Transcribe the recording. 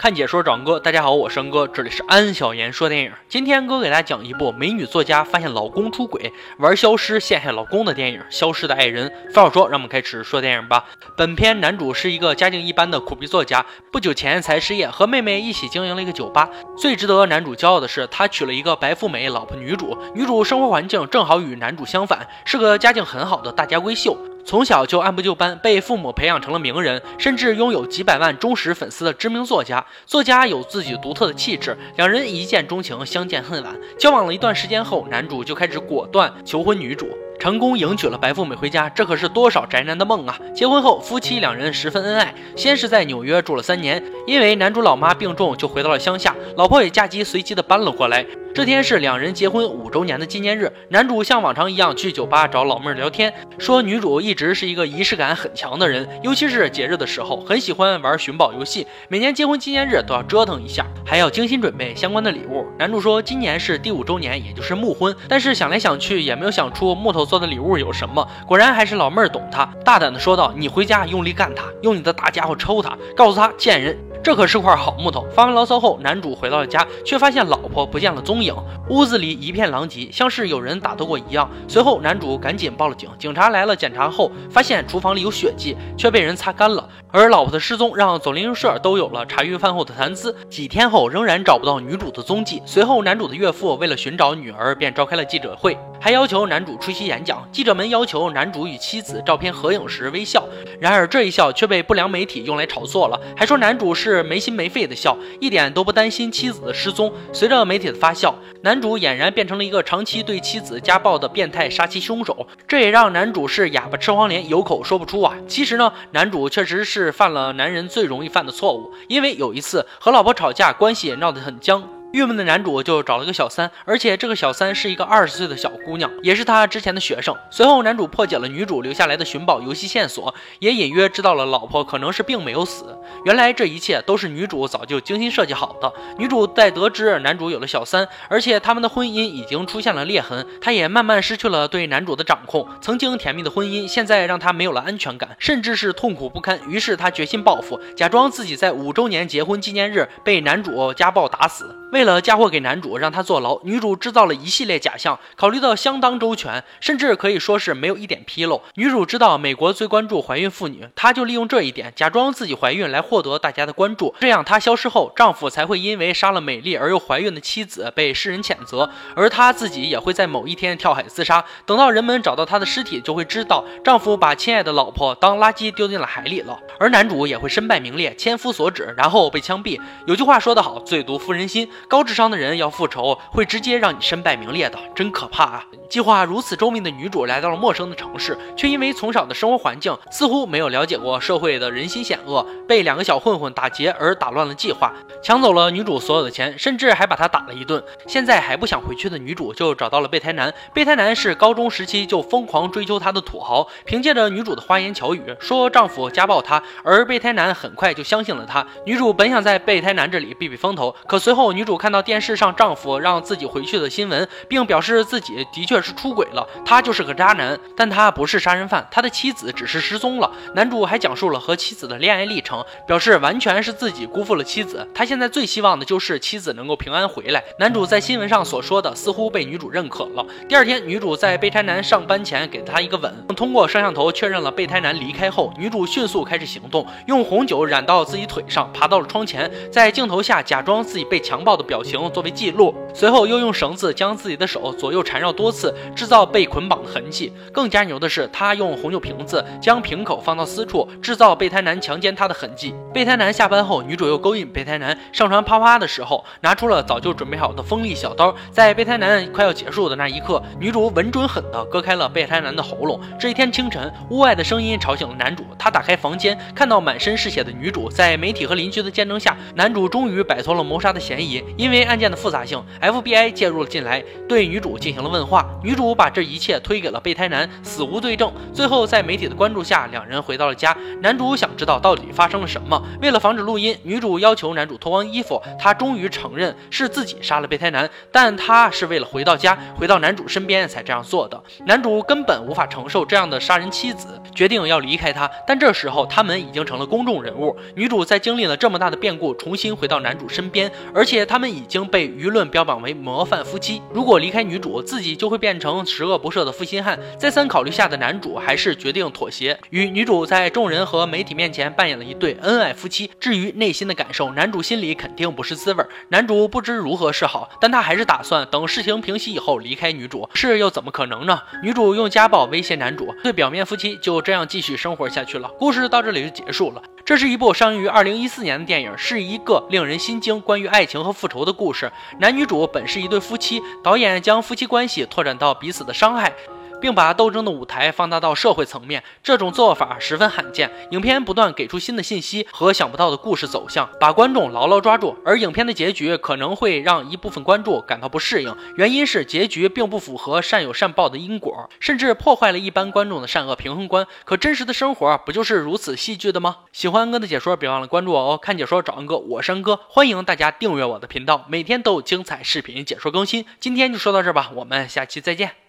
看解说找哥，大家好，我是恩哥，这里是安小言说电影。今天哥给大家讲一部美女作家发现老公出轨，玩消失陷害老公的电影《消失的爱人》。废话少说，让我们开始说电影吧。本片男主是一个家境一般的苦逼作家，不久前才失业，和妹妹一起经营了一个酒吧。最值得男主骄傲的是，他娶了一个白富美老婆女主。女主生活环境正好与男主相反，是个家境很好的大家闺秀。从小就按部就班，被父母培养成了名人，甚至拥有几百万忠实粉丝的知名作家。作家有自己独特的气质，两人一见钟情，相见恨晚。交往了一段时间后，男主就开始果断求婚女主。成功迎娶了白富美回家，这可是多少宅男的梦啊！结婚后，夫妻两人十分恩爱。先是在纽约住了三年，因为男主老妈病重，就回到了乡下，老婆也嫁鸡随鸡的搬了过来。这天是两人结婚五周年的纪念日，男主像往常一样去酒吧找老妹儿聊天，说女主一直是一个仪式感很强的人，尤其是节日的时候，很喜欢玩寻宝游戏，每年结婚纪念日都要折腾一下，还要精心准备相关的礼物。男主说今年是第五周年，也就是木婚，但是想来想去也没有想出木头做的礼物有什么。果然还是老妹儿懂他，大胆的说道：“你回家用力干他，用你的大家伙抽他，告诉他贱人。”这可是块好木头。发完牢骚后，男主回到了家，却发现老婆不见了踪影，屋子里一片狼藉，像是有人打斗过一样。随后，男主赶紧报了警。警察来了检查后，发现厨房里有血迹，却被人擦干了。而老婆的失踪让左邻右舍都有了茶余饭后的谈资。几天后，仍然找不到女主的踪迹。随后，男主的岳父为了寻找女儿，便召开了记者会，还要求男主出席演讲。记者们要求男主与妻子照片合影时微笑，然而这一笑却被不良媒体用来炒作了，还说男主是。没心没肺的笑，一点都不担心妻子的失踪。随着媒体的发酵，男主俨然变成了一个长期对妻子家暴的变态杀妻凶手。这也让男主是哑巴吃黄连，有口说不出啊。其实呢，男主确实是犯了男人最容易犯的错误，因为有一次和老婆吵架，关系也闹得很僵。郁闷的男主就找了个小三，而且这个小三是一个二十岁的小姑娘，也是他之前的学生。随后，男主破解了女主留下来的寻宝游戏线索，也隐约知道了老婆可能是并没有死。原来这一切都是女主早就精心设计好的。女主在得知男主有了小三，而且他们的婚姻已经出现了裂痕，她也慢慢失去了对男主的掌控。曾经甜蜜的婚姻，现在让她没有了安全感，甚至是痛苦不堪。于是她决心报复，假装自己在五周年结婚纪念日被男主家暴打死。为了嫁祸给男主，让他坐牢，女主制造了一系列假象，考虑到相当周全，甚至可以说是没有一点纰漏。女主知道美国最关注怀孕妇女，她就利用这一点，假装自己怀孕来获得大家的关注。这样，她消失后，丈夫才会因为杀了美丽而又怀孕的妻子被世人谴责，而她自己也会在某一天跳海自杀。等到人们找到她的尸体，就会知道丈夫把亲爱的老婆当垃圾丢进了海里了。而男主也会身败名裂，千夫所指，然后被枪毙。有句话说得好，最毒妇人心。高智商的人要复仇，会直接让你身败名裂的，真可怕啊！计划如此周密的女主来到了陌生的城市，却因为从小的生活环境似乎没有了解过社会的人心险恶，被两个小混混打劫而打乱了计划，抢走了女主所有的钱，甚至还把她打了一顿。现在还不想回去的女主就找到了备胎男，备胎男是高中时期就疯狂追求她的土豪，凭借着女主的花言巧语说丈夫家暴她，而备胎男很快就相信了她。女主本想在备胎男这里避避风头，可随后女主看到电视上丈夫让自己回去的新闻，并表示自己的确。是出轨了，他就是个渣男，但他不是杀人犯，他的妻子只是失踪了。男主还讲述了和妻子的恋爱历程，表示完全是自己辜负了妻子，他现在最希望的就是妻子能够平安回来。男主在新闻上所说的似乎被女主认可了。第二天，女主在备胎男上班前给他一个吻，通过摄像头确认了备胎男离开后，女主迅速开始行动，用红酒染到自己腿上，爬到了窗前，在镜头下假装自己被强暴的表情作为记录，随后又用绳子将自己的手左右缠绕多次。制造被捆绑的痕迹。更加牛的是，他用红酒瓶子将瓶口放到私处，制造备胎男强奸她的痕迹。备胎男下班后，女主又勾引备胎男上床啪啪的时候，拿出了早就准备好的锋利小刀。在备胎男快要结束的那一刻，女主稳准狠地割开了备胎男的喉咙。这一天清晨，屋外的声音吵醒了男主。他打开房间，看到满身是血的女主。在媒体和邻居的见证下，男主终于摆脱了谋杀的嫌疑。因为案件的复杂性，FBI 介入了进来，对女主进行了问话。女主把这一切推给了备胎男，死无对证。最后在媒体的关注下，两人回到了家。男主想知道到底发生了什么，为了防止录音，女主要求男主脱光衣服。他终于承认是自己杀了备胎男，但他是为了回到家，回到男主身边才这样做的。男主根本无法承受这样的杀人妻子，决定要离开他。但这时候他们已经成了公众人物。女主在经历了这么大的变故，重新回到男主身边，而且他他们已经被舆论标榜为模范夫妻。如果离开女主，自己就会变成十恶不赦的负心汉。再三考虑下的男主还是决定妥协，与女主在众人和媒体面前扮演了一对恩爱夫妻。至于内心的感受，男主心里肯定不是滋味。男主不知如何是好，但他还是打算等事情平息以后离开女主。是又怎么可能呢？女主用家暴威胁男主，对表面夫妻就这样继续生活下去了。故事到这里就结束了。这是一部上映于二零一四年的电影，是一个令人心惊、关于爱情和复仇的故事。男女主本是一对夫妻，导演将夫妻关系拓展到彼此的伤害。并把斗争的舞台放大到社会层面，这种做法十分罕见。影片不断给出新的信息和想不到的故事走向，把观众牢牢抓住。而影片的结局可能会让一部分观众感到不适应，原因是结局并不符合善有善报的因果，甚至破坏了一般观众的善恶平衡观。可真实的生活不就是如此戏剧的吗？喜欢安哥的解说，别忘了关注我哦！看解说找安哥，我是安哥，欢迎大家订阅我的频道，每天都有精彩视频解说更新。今天就说到这儿吧，我们下期再见。